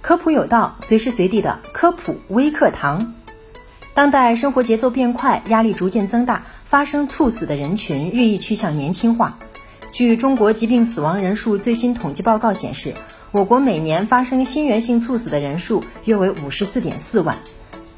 科普有道，随时随地的科普微课堂。当代生活节奏变快，压力逐渐增大，发生猝死的人群日益趋向年轻化。据中国疾病死亡人数最新统计报告显示，我国每年发生心源性猝死的人数约为五十四点四万。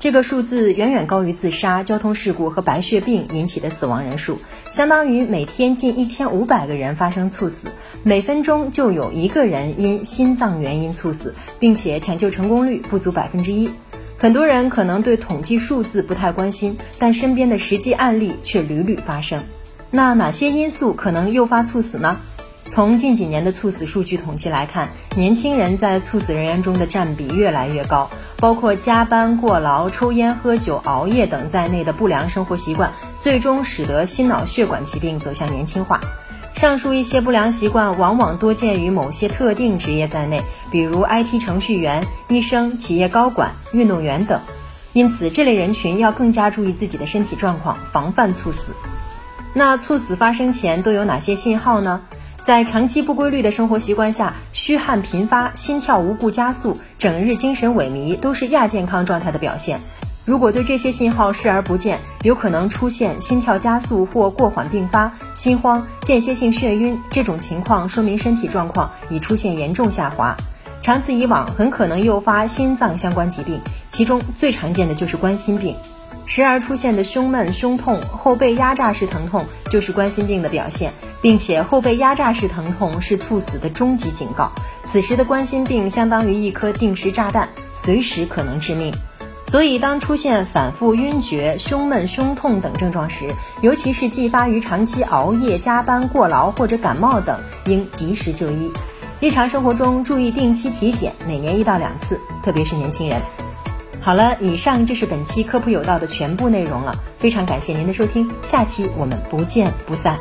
这个数字远远高于自杀、交通事故和白血病引起的死亡人数，相当于每天近一千五百个人发生猝死，每分钟就有一个人因心脏原因猝死，并且抢救成功率不足百分之一。很多人可能对统计数字不太关心，但身边的实际案例却屡屡发生。那哪些因素可能诱发猝死呢？从近几年的猝死数据统计来看，年轻人在猝死人员中的占比越来越高。包括加班、过劳、抽烟、喝酒、熬夜等在内的不良生活习惯，最终使得心脑血管疾病走向年轻化。上述一些不良习惯往往多见于某些特定职业在内，比如 IT 程序员、医生、企业高管、运动员等。因此，这类人群要更加注意自己的身体状况，防范猝死。那猝死发生前都有哪些信号呢？在长期不规律的生活习惯下，虚汗频发、心跳无故加速、整日精神萎靡，都是亚健康状态的表现。如果对这些信号视而不见，有可能出现心跳加速或过缓并发、心慌、间歇性眩晕。这种情况说明身体状况已出现严重下滑。长此以往，很可能诱发心脏相关疾病，其中最常见的就是冠心病。时而出现的胸闷、胸痛、后背压榨式疼痛就是冠心病的表现，并且后背压榨式疼痛是猝死的终极警告。此时的冠心病相当于一颗定时炸弹，随时可能致命。所以，当出现反复晕厥、胸闷、胸痛等症状时，尤其是继发于长期熬夜、加班、过劳或者感冒等，应及时就医。日常生活中注意定期体检，每年一到两次，特别是年轻人。好了，以上就是本期科普有道的全部内容了。非常感谢您的收听，下期我们不见不散。